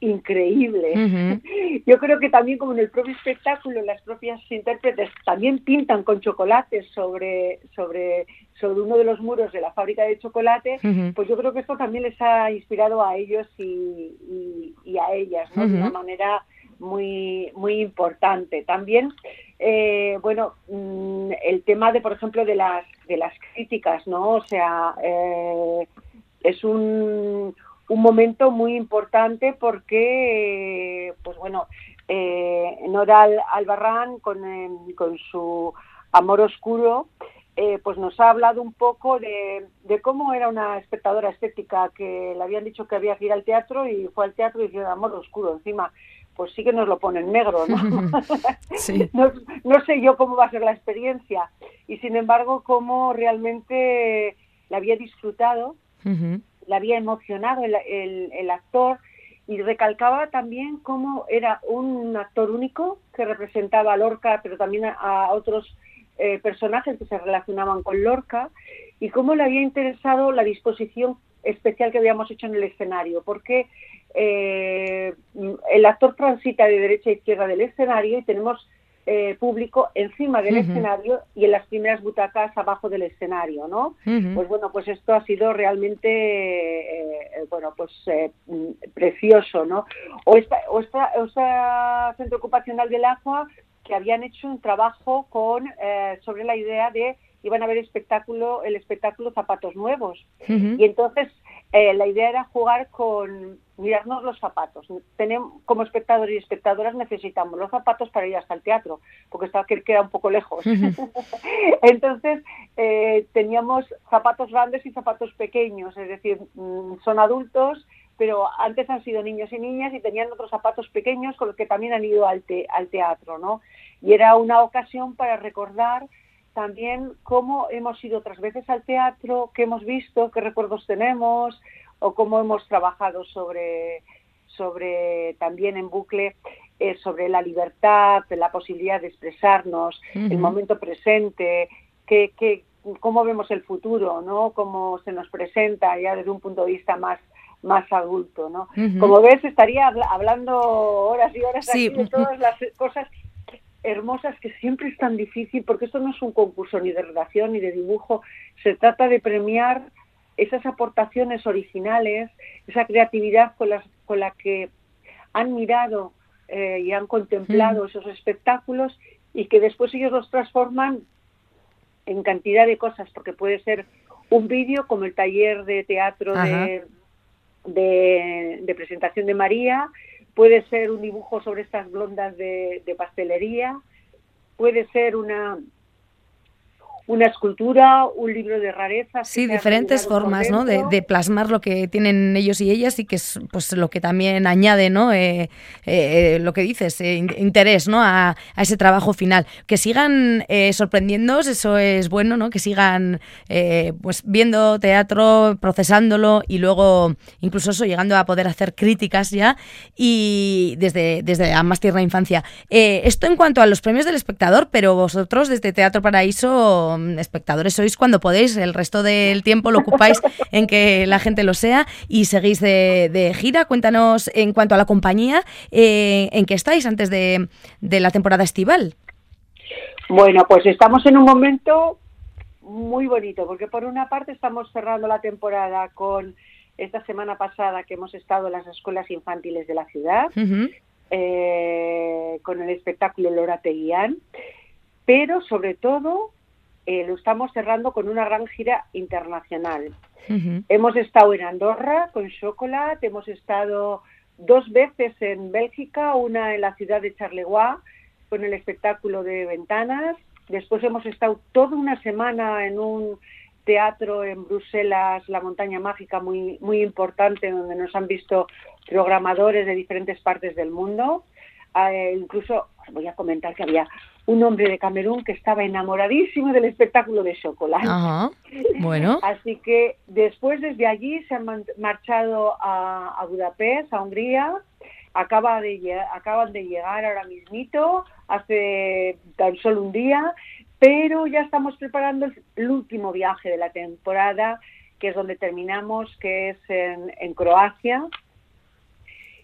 increíbles. Yo creo que también como en el propio espectáculo las propias intérpretes también pintan con chocolate sobre, sobre, sobre uno de los muros de la fábrica de chocolate, pues yo creo que esto también les ha inspirado a ellos y, y, a ellas de una manera muy, muy importante. También, eh, bueno, mm, el tema de, por ejemplo, de las, de las críticas, ¿no? O sea, eh, es un, un momento muy importante porque, pues bueno, eh, Nora Albarrán con, con su Amor Oscuro, eh, pues nos ha hablado un poco de, de, cómo era una espectadora estética que le habían dicho que había que ir al teatro y fue al teatro y dijo Amor Oscuro encima pues sí que nos lo ponen negro, ¿no? ¿no? sé yo cómo va a ser la experiencia y sin embargo cómo realmente la había disfrutado, la había emocionado el, el, actor y recalcaba también cómo era un actor único que representaba a Lorca, pero también a, otros eh, personajes que se relacionaban con Lorca y cómo le había interesado la disposición especial que habíamos hecho en el escenario, porque eh, el actor transita de derecha a izquierda del escenario y tenemos eh, público encima del escenario y en las primeras butacas abajo del escenario, ¿no? Pues bueno, pues esto ha sido realmente, eh, bueno, pues precioso, ¿no? O esta, o esta, centro ocupacional del agua que habían hecho un trabajo con sobre la idea de iban a ver espectáculo, el espectáculo Zapatos Nuevos. Y entonces eh, la idea era jugar con mirarnos los zapatos. Tenemos, como espectadores y espectadoras necesitamos los zapatos para ir hasta el teatro, porque estaba que queda un poco lejos. Entonces eh, teníamos zapatos grandes y zapatos pequeños, es decir, mm, son adultos, pero antes han sido niños y niñas y tenían otros zapatos pequeños con los que también han ido al, al teatro, ¿no? Y era una ocasión para recordar también cómo hemos ido otras veces al teatro, qué hemos visto, qué recuerdos tenemos o cómo hemos trabajado sobre, sobre también en bucle eh, sobre la libertad, la posibilidad de expresarnos, el momento presente, que, que, cómo vemos el futuro, ¿no? Cómo se nos presenta ya desde un punto de vista más más adulto, ¿no? Como ves, estaría hablando horas y horas aquí de todas las cosas hermosas que siempre es tan difícil, porque esto no es un concurso ni de redacción ni de dibujo, se trata de premiar esas aportaciones originales, esa creatividad con, las, con la que han mirado eh, y han contemplado mm. esos espectáculos y que después ellos los transforman en cantidad de cosas, porque puede ser un vídeo como el taller de teatro de, de, presentación de María, puede ser un dibujo sobre estas blondas de, de pastelería, puede ser una una escultura, un libro de rarezas. Sí, diferentes formas ¿no? de, plasmar lo que tienen ellos y ellas y que es pues lo que también añade ¿no? Eh, eh, lo que dices, eh, interés ¿no? A, ese trabajo final. Que sigan sorprendiéndose, eso es bueno, ¿no? que sigan pues viendo teatro, procesándolo y luego incluso eso, llegando a poder hacer críticas ya y desde, desde la más tierna infancia. esto en cuanto a los premios del espectador, pero vosotros desde Teatro Paraíso espectadores sois cuando podéis, el resto del tiempo lo ocupáis en que la gente lo sea y seguís de, gira. Cuéntanos en cuanto a la compañía, eh, ¿en qué estáis antes de, la temporada estival? Bueno, pues estamos en un momento muy bonito, porque por una parte estamos cerrando la temporada con esta semana pasada que hemos estado en las escuelas infantiles de la ciudad, eh, con el espectáculo Lora Teguián, pero sobre todo eh, lo estamos cerrando con una gran gira internacional. Hemos estado en Andorra con Chocolate, hemos estado dos veces en Bélgica, una en la ciudad de Charleroi con el espectáculo de Ventanas, después hemos estado toda una semana en un teatro en Bruselas, La Montaña Mágica, muy, muy importante, donde nos han visto programadores de diferentes partes del mundo. Eh, incluso os voy a comentar que había un hombre de Camerún que estaba enamoradísimo del espectáculo de chocolate. Bueno. Así que después desde allí se han marchado a, Budapest, a Hungría. Acaba de, acaban de llegar ahora mismito, hace tan solo un día, pero ya estamos preparando el, último viaje de la temporada, que es donde terminamos, que es en, en Croacia,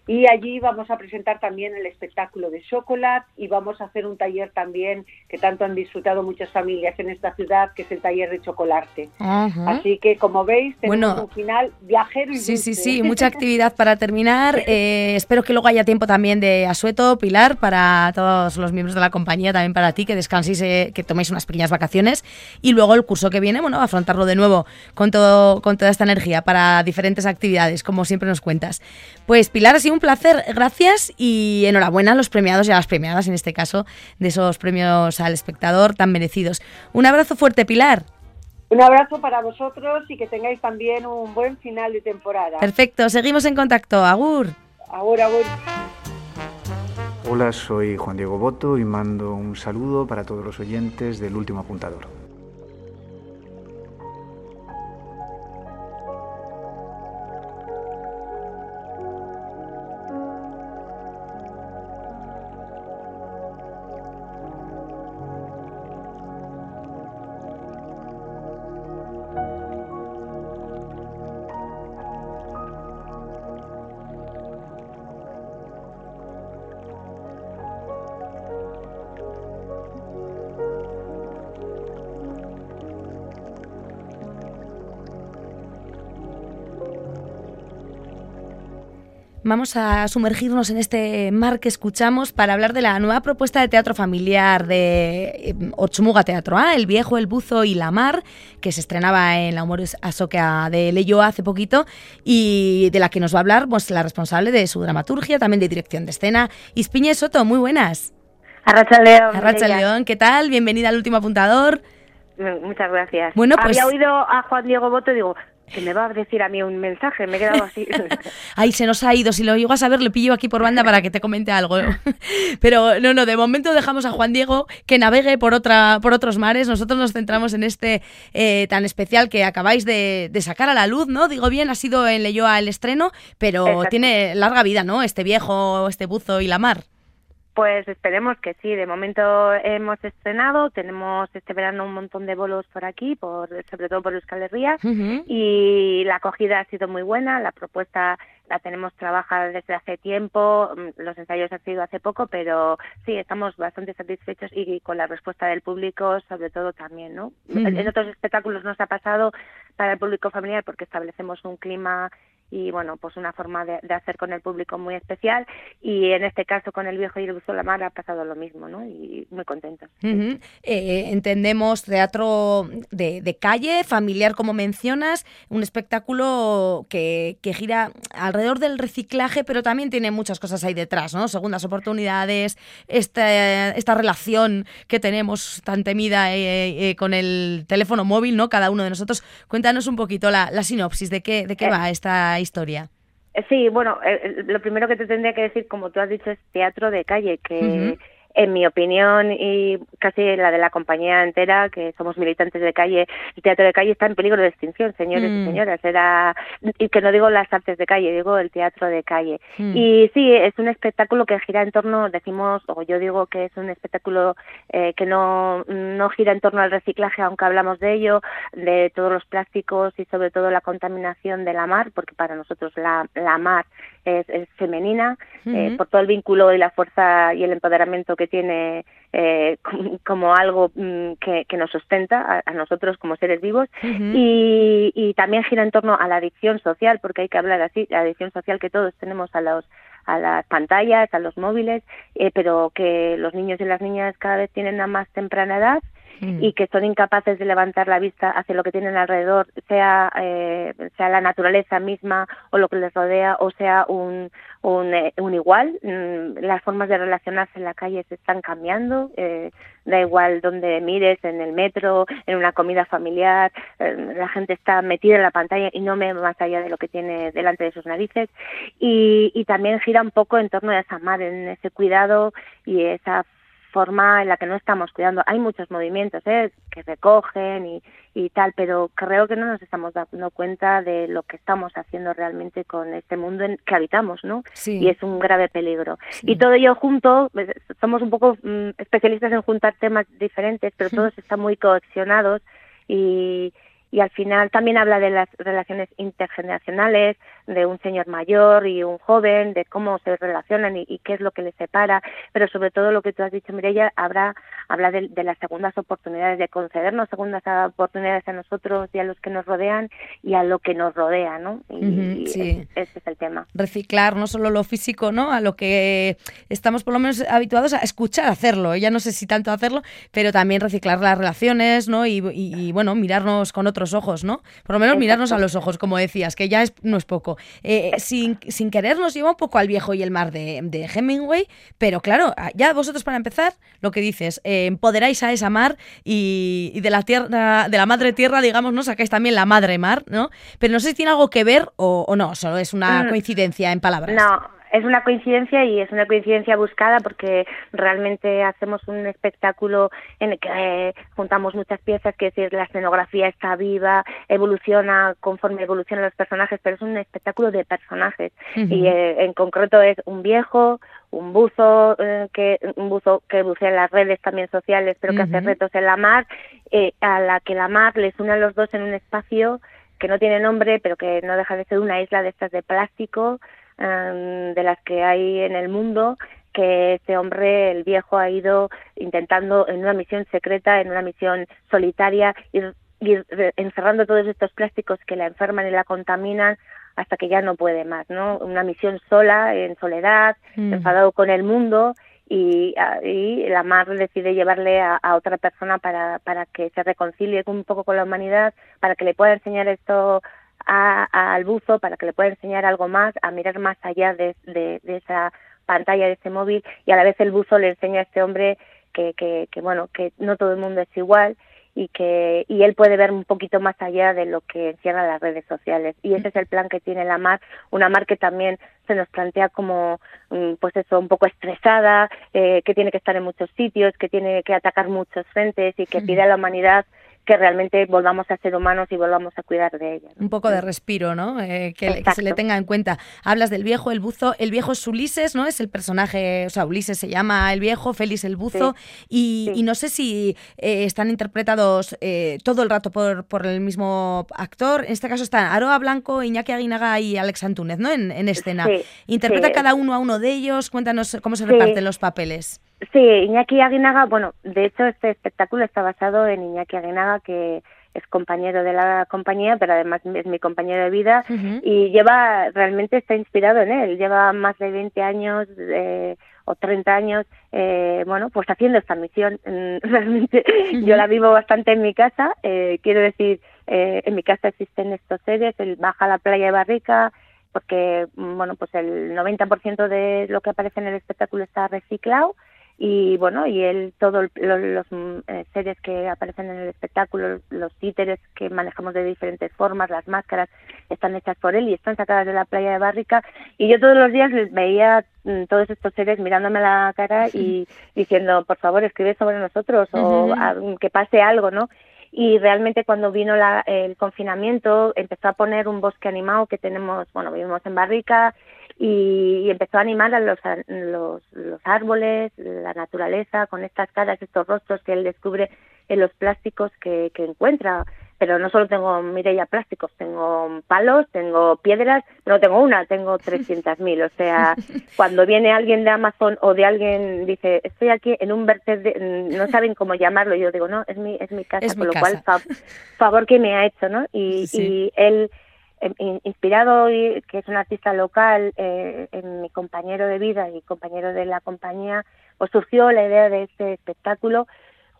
y allí vamos a presentar también el espectáculo de chocolate y vamos a hacer un taller también que tanto han disfrutado muchas familias en esta ciudad, que es el taller de chocolate. Así que, como veis, tenemos un final viajero y Sí, sí, sí, mucha actividad para terminar. Eh, espero que luego haya tiempo también de asueto, Pilar, para todos los miembros de la compañía, también para ti, que descanséis, eh, que toméis unas pequeñas vacaciones. Y luego el curso que viene, bueno, afrontarlo de nuevo con, todo, con toda esta energía para diferentes actividades, como siempre nos cuentas. Pues Pilar, ha sido un placer, gracias y enhorabuena a los premiados y a las premiadas, en este caso, de esos premios al espectador tan merecidos. Un abrazo fuerte, Pilar. Un abrazo para vosotros y que tengáis también un buen final de temporada. Perfecto, seguimos en contacto. Agur. Agur, agur. Hola, soy Juan Diego Boto y mando un saludo para todos los oyentes del último apuntador. Vamos a sumergirnos en este mar que escuchamos para hablar de la nueva propuesta de teatro familiar de eh, Ochumuga Teatro A, El Viejo, El Buzo y la Mar, que se estrenaba en la Humores Asoka de Leyoa hace poquito y de la que nos va a hablar pues, la responsable de su dramaturgia, también de dirección de escena, Ispiñe Soto. Muy buenas. Arracha León. Arracha León, ¿qué tal? Bienvenida al último apuntador. Muchas gracias. Bueno, pues... Había oído a Juan Diego Boto y digo, que me va a decir a mí un mensaje, me he quedado así. Ay, se nos ha ido, si lo llego a saber le pillo aquí por banda para que te comente algo. Pero no, no, de momento dejamos a Juan Diego que navegue por otra, por otros mares. Nosotros nos centramos en este eh, tan especial que acabáis de, sacar a la luz, ¿no? Digo bien, ha sido en Leyoa el estreno, pero tiene larga vida, ¿no? Este viejo, este buzo y la mar. Pues esperemos que sí. De momento hemos estrenado, tenemos este verano un montón de bolos por aquí, por sobre todo por Euskal Herria, y la acogida ha sido muy buena. La propuesta la tenemos trabajada desde hace tiempo, mm, los ensayos han sido hace poco, pero sí, estamos bastante satisfechos y, con la respuesta del público, sobre todo también, ¿no? En otros espectáculos nos ha pasado para el público familiar porque establecemos un clima y bueno, pues una forma de, hacer con el público muy especial y en este caso con el viejo y el buzo la mar ha pasado lo mismo, ¿no? Y muy contentos. Eh, entendemos teatro de, calle, familiar como mencionas, un espectáculo que, que, gira alrededor del reciclaje, pero también tiene muchas cosas ahí detrás, ¿no? Segundas oportunidades, esta, esta relación que tenemos tan temida eh, eh, con el teléfono móvil, ¿no? Cada uno de nosotros. Cuéntanos un poquito la, la sinopsis de qué, de qué va esta historia. Eh, sí, bueno, eh, lo primero que te tendría que decir, como tú has dicho, es teatro de calle, que en mi opinión y casi la de la compañía entera, que somos militantes de calle, el teatro de calle está en peligro de extinción, señores y mm. señoras. Era, y que no digo las artes de calle, digo el teatro de calle. Mm. Y sí, es un espectáculo que gira en torno, decimos, o yo digo que es un espectáculo eh, que no, no gira en torno al reciclaje, aunque hablamos de ello, de todos los plásticos y sobre todo la contaminación de la mar, porque para nosotros la, la mar es, femenina, eh, por todo el vínculo y la fuerza y el empoderamiento que tiene eh, como algo mm, que, nos sustenta a, nosotros como seres vivos. Y, también gira en torno a la adicción social, porque hay que hablar así, la adicción social que todos tenemos a los a las pantallas, a los móviles, eh, pero que los niños y las niñas cada vez tienen a más temprana edad y que son incapaces de levantar la vista hacia lo que tienen alrededor, sea, eh, sea la naturaleza misma o lo que les rodea o sea un, un, eh, un igual. Mm, las formas de relacionarse en la calle se están cambiando, eh, da igual donde mires, en el metro, en una comida familiar, eh, la gente está metida en la pantalla y no ve más allá de lo que tiene delante de sus narices y, y también gira un poco en torno a esa madre, en ese cuidado y esa forma en la que no estamos cuidando. Hay muchos movimientos ¿eh? que recogen y, y tal, pero creo que no nos estamos dando cuenta de lo que estamos haciendo realmente con este mundo en que habitamos, ¿no? Sí. Y es un grave peligro. Y todo ello junto, pues, somos un poco mm, especialistas en juntar temas diferentes, pero todos están muy coaccionados y, y al final también habla de las relaciones intergeneracionales, de un señor mayor y un joven, de cómo se relacionan y, y qué es lo que les separa, pero sobre todo lo que tú has dicho, Mireia, habrá, habla de, de, las segundas oportunidades, de concedernos segundas oportunidades a nosotros y a los que nos rodean y a lo que nos rodea, ¿no? Y, uh -huh, y sí. ese, ese es el tema. Reciclar no solo lo físico, ¿no? A lo que estamos por lo menos habituados a escuchar hacerlo, ya no sé si tanto hacerlo, pero también reciclar las relaciones, ¿no? Y, y, y bueno, mirarnos con otros ojos, ¿no? Por lo menos Exacto. mirarnos a los ojos, como decías, que ya es, no es poco. Eh, sin, sin querer nos lleva un poco al viejo y el mar de, de Hemingway, pero claro, ya vosotros para empezar, lo que dices, eh, empoderáis a esa mar y, y, de la tierra, de la madre tierra, digamos, ¿no? Sacáis también la madre mar, ¿no? Pero no sé si tiene algo que ver o, o no, solo es una mm. coincidencia en palabras. No, es una coincidencia y es una coincidencia buscada porque realmente hacemos un espectáculo en el que eh, juntamos muchas piezas, que es decir, la escenografía está viva, evoluciona conforme evolucionan los personajes, pero es un espectáculo de personajes uh -huh. y eh, en concreto es un viejo, un buzo eh, que un buzo que bucea en las redes también sociales, pero que uh -huh. hace retos en la mar, eh, a la que la mar les une a los dos en un espacio que no tiene nombre, pero que no deja de ser una isla de estas de plástico um, de las que hay en el mundo que este hombre, el viejo, ha ido intentando en una misión secreta, en una misión solitaria, ir, ir encerrando todos estos plásticos que la enferman y la contaminan hasta que ya no puede más, ¿no? Una misión sola, en soledad, mm. enfadado con el mundo y, y la mar decide llevarle a, a, otra persona para, para que se reconcilie un poco con la humanidad, para que le pueda enseñar esto a, a, al buzo, para que le pueda enseñar algo más, a mirar más allá de, de, de esa pantalla de ese móvil y a la vez el buzo le enseña a este hombre que, que, que bueno que no todo el mundo es igual y que y él puede ver un poquito más allá de lo que encierran las redes sociales. Y ese es el plan que tiene la mar una mar que también se nos plantea como mm, pues eso un poco estresada eh, que tiene que estar en muchos sitios que tiene que atacar muchos frentes y que pide a la humanidad que realmente volvamos a ser humanos y volvamos a cuidar de ella. ¿no? Un poco de respiro, ¿no? Eh, que, que, se le tenga en cuenta. Hablas del viejo, el buzo. El viejo es Ulises, ¿no? Es el personaje, o sea, Ulises se llama el viejo, Félix el buzo. Sí. Y, sí. y, no sé si eh, están interpretados eh, todo el rato por, por, el mismo actor. En este caso están Aroa Blanco, Iñaki Aguinaga y Alex Antúnez, ¿no? En, en escena. Sí. Interpreta cada uno a uno de ellos. Cuéntanos cómo se reparten los papeles. Sí, Iñaki Aguinaga, bueno, de hecho este espectáculo está basado en Iñaki Aguinaga, que es compañero de la compañía, pero además es mi compañero de vida uh -huh. y lleva, realmente está inspirado en él, lleva más de 20 años eh, o 30 años, eh, bueno, pues haciendo esta misión. Realmente uh -huh. yo la vivo bastante en mi casa, eh, quiero decir, eh, en mi casa existen estos seres, él baja a la playa de Barrica, porque, bueno, pues el 90% de lo que aparece en el espectáculo está reciclado, y bueno y él todos lo, los eh, seres que aparecen en el espectáculo los títeres que manejamos de diferentes formas las máscaras están hechas por él y están sacadas de la playa de Bárrica y yo todos los días veía mm, todos estos seres mirándome la cara y diciendo por favor escribe sobre nosotros uh -huh. o a, que pase algo no y realmente cuando vino la, el confinamiento empezó a poner un bosque animado que tenemos bueno vivimos en Barrica y, y empezó a animar a los, los, los árboles, la naturaleza, con estas caras, estos rostros que él descubre en los plásticos que, que encuentra. Pero no solo tengo, mire ya plásticos, tengo palos, tengo piedras, no tengo una, tengo 300.000. O sea, cuando viene alguien de Amazon o de alguien dice, estoy aquí en un vertedero, no saben cómo llamarlo, yo digo, no, es mi, es mi casa, es con mi lo casa. cual, fa favor que me ha hecho, ¿no? Y, sí. y él inspirado, que es un artista local, eh, en mi compañero de vida y compañero de la compañía, pues surgió la idea de este espectáculo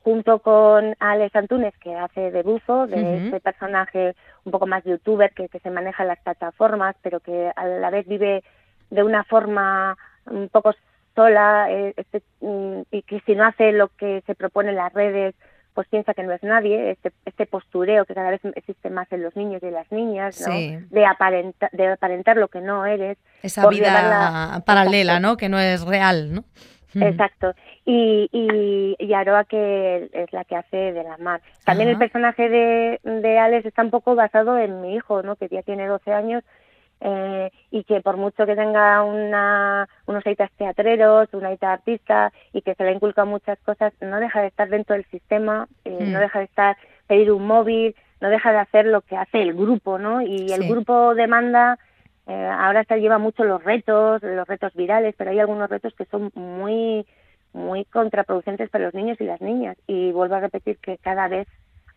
junto con Alex Antunes, que hace de buzo, de Ujú. este personaje un poco más youtuber que, que se maneja en las plataformas, pero que a la vez vive de una forma un poco sola eh, este, mm, y que si no hace lo que se propone en las redes, pues piensa que no es nadie, este, este postureo que cada vez existe más en los niños y en las niñas, ¿no? Sí. de, aparenta- de aparentar lo que no eres. Esa vida paralela, ¿no? Que no es real, ¿no? Exacto. Y, y, y Aroa, que es la que hace de la mar. También el personaje de, de Alex está un poco basado en mi hijo, ¿no? que ya tiene 12 años eh, y que por mucho que tenga una, unos aitas teatreros, una aita artista y que se le inculca muchas cosas, no deja de estar dentro del sistema, eh, Mm. no deja de estar, pedir un móvil, no deja de hacer lo que hace el grupo, ¿no? Y el grupo demanda eh, ahora se lleva mucho los retos, los retos virales, pero hay algunos retos que son muy muy contraproducentes para los niños y las niñas. Y vuelvo a repetir que cada vez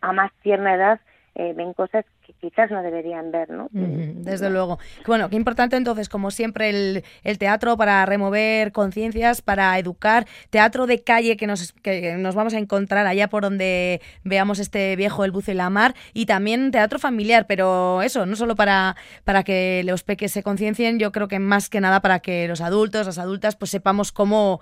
a más tierna edad eh, ven cosas que quizás no deberían ver, ¿no? Desde luego. Bueno, qué importante entonces, como siempre, el, el teatro para remover conciencias, para educar, teatro de calle que nos, que nos vamos a encontrar allá por donde veamos este viejo El Buzo y la Mar, y también teatro familiar, pero eso, no solo para, para que los peques se conciencien, yo creo que más que nada para que los adultos, las adultas, pues sepamos cómo,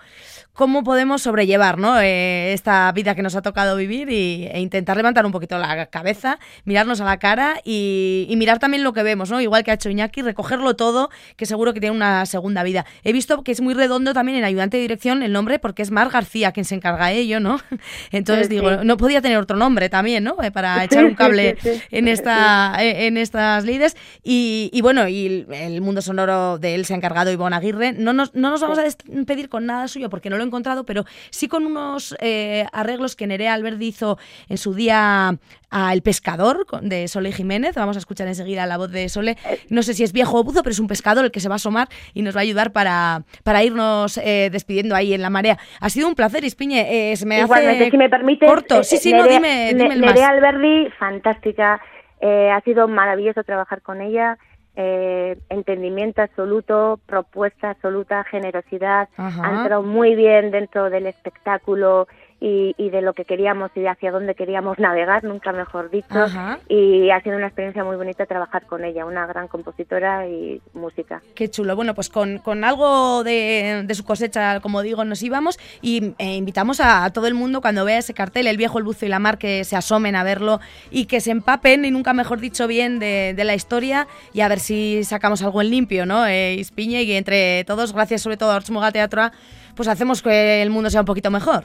cómo podemos sobrellevar ¿no? Eh, esta vida que nos ha tocado vivir y, e intentar levantar un poquito la cabeza, mirarnos a la cara y, y mirar también lo que vemos, ¿no? Igual que ha hecho Iñaki, recogerlo todo, que seguro que tiene una segunda vida. He visto que es muy redondo también en ayudante de dirección el nombre, porque es Mar García quien se encarga de ello, ¿no? Entonces Sí, digo, sí. no podía tener otro nombre también, ¿no? Eh, Para echar un cable sí, en esta eh, en estas lides y, y bueno y el, mundo sonoro de él se ha encargado Ivonne Aguirre no nos, no nos vamos a despedir con nada suyo porque no lo he encontrado pero sí con unos eh, arreglos que Nerea Alberdi hizo en su día a El Pescador de Sole Jiménez vamos a escuchar enseguida la voz de Sole no sé si es viejo o buzo pero es un pescador el que se va a asomar y nos va a ayudar para, para irnos eh, despidiendo ahí en la marea ha sido un placer Ispiñe eh, se me Igualmente, hace si me permite. corto eh, sí sí Nerea- no dime, dime el Ne- más Nerea Alberdi, fantástica. Eh, ha sido maravilloso trabajar con ella. Eh, entendimiento absoluto, propuesta absoluta, generosidad. Ajá. Ha entrado muy bien dentro del espectáculo y, y de lo que queríamos y hacia dónde queríamos navegar, nunca mejor dicho. Ajá. Y ha sido una experiencia muy bonita trabajar con ella, una gran compositora y música. Qué chulo. Bueno, pues con, con algo de, de su cosecha, como digo, nos íbamos y eh, invitamos a, a todo el mundo cuando vea ese cartel, el viejo, el buzo y la mar, que se asomen a verlo y que se empapen, y nunca mejor dicho bien, de, de la historia y a ver si sacamos algo en limpio, ¿no? Eh, Ispiñe y entre todos, gracias sobre todo a Ortsmuga Teatro, pues hacemos que el mundo sea un poquito mejor.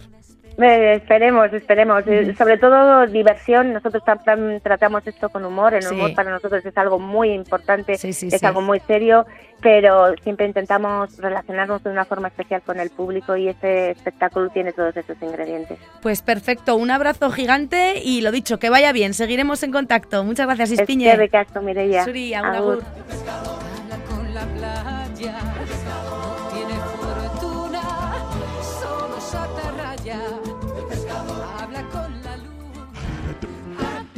Eh, esperemos, esperemos. Eh, Sobre todo diversión. Nosotros tam- tam- tratamos esto con humor. El Sí. humor para nosotros es algo muy importante, sí, es algo muy serio, pero siempre intentamos relacionarnos de una forma especial con el público y este espectáculo tiene todos esos ingredientes. Pues perfecto, un abrazo gigante y lo dicho, que vaya bien, seguiremos en contacto. Muchas gracias, Es Ispiñe. que ricasco, Mireia. Suri, agur,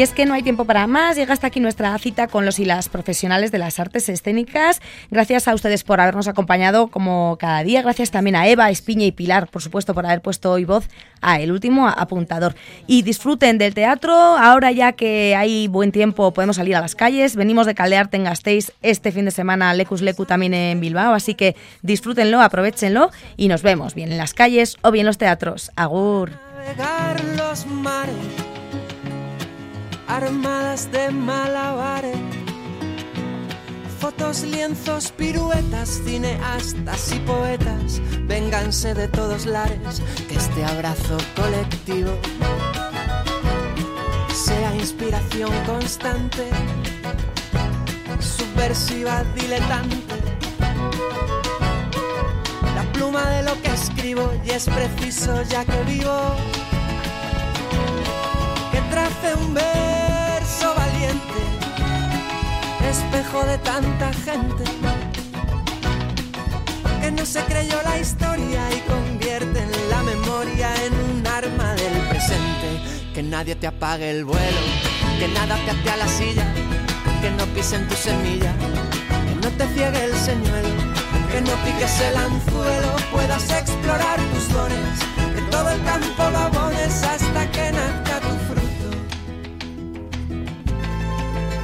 Y es que no hay tiempo para más. Llega hasta aquí nuestra cita con los y las profesionales de las artes escénicas. Gracias a ustedes por habernos acompañado como cada día. Gracias también a Eva, Espiña y Pilar, por supuesto, por haber puesto hoy voz a El Último Apuntador. Y disfruten del teatro. Ahora ya que hay buen tiempo podemos salir a las calles. Venimos de Caldearte en Gasteiz este fin de semana Lecus Lecu también en Bilbao. Así que disfrútenlo, aprovechenlo y nos vemos bien en las calles o bien en los teatros. Agur. Armadas de malabares. Fotos, lienzos, piruetas, cineastas y poetas, vénganse de todos lares, que este abrazo colectivo sea inspiración constante, subversiva, diletante. La pluma de lo que escribo y es preciso ya que vivo que trace un verso espejo de tanta gente que no se creyó la historia y convierte la memoria en un arma del presente. Que nadie te apague el vuelo, que nada te ate a la silla, que no pisen tu semilla, que no te ciegue el señuelo, que no piques el anzuelo, puedas explorar tus dones, que todo el campo lo abones hasta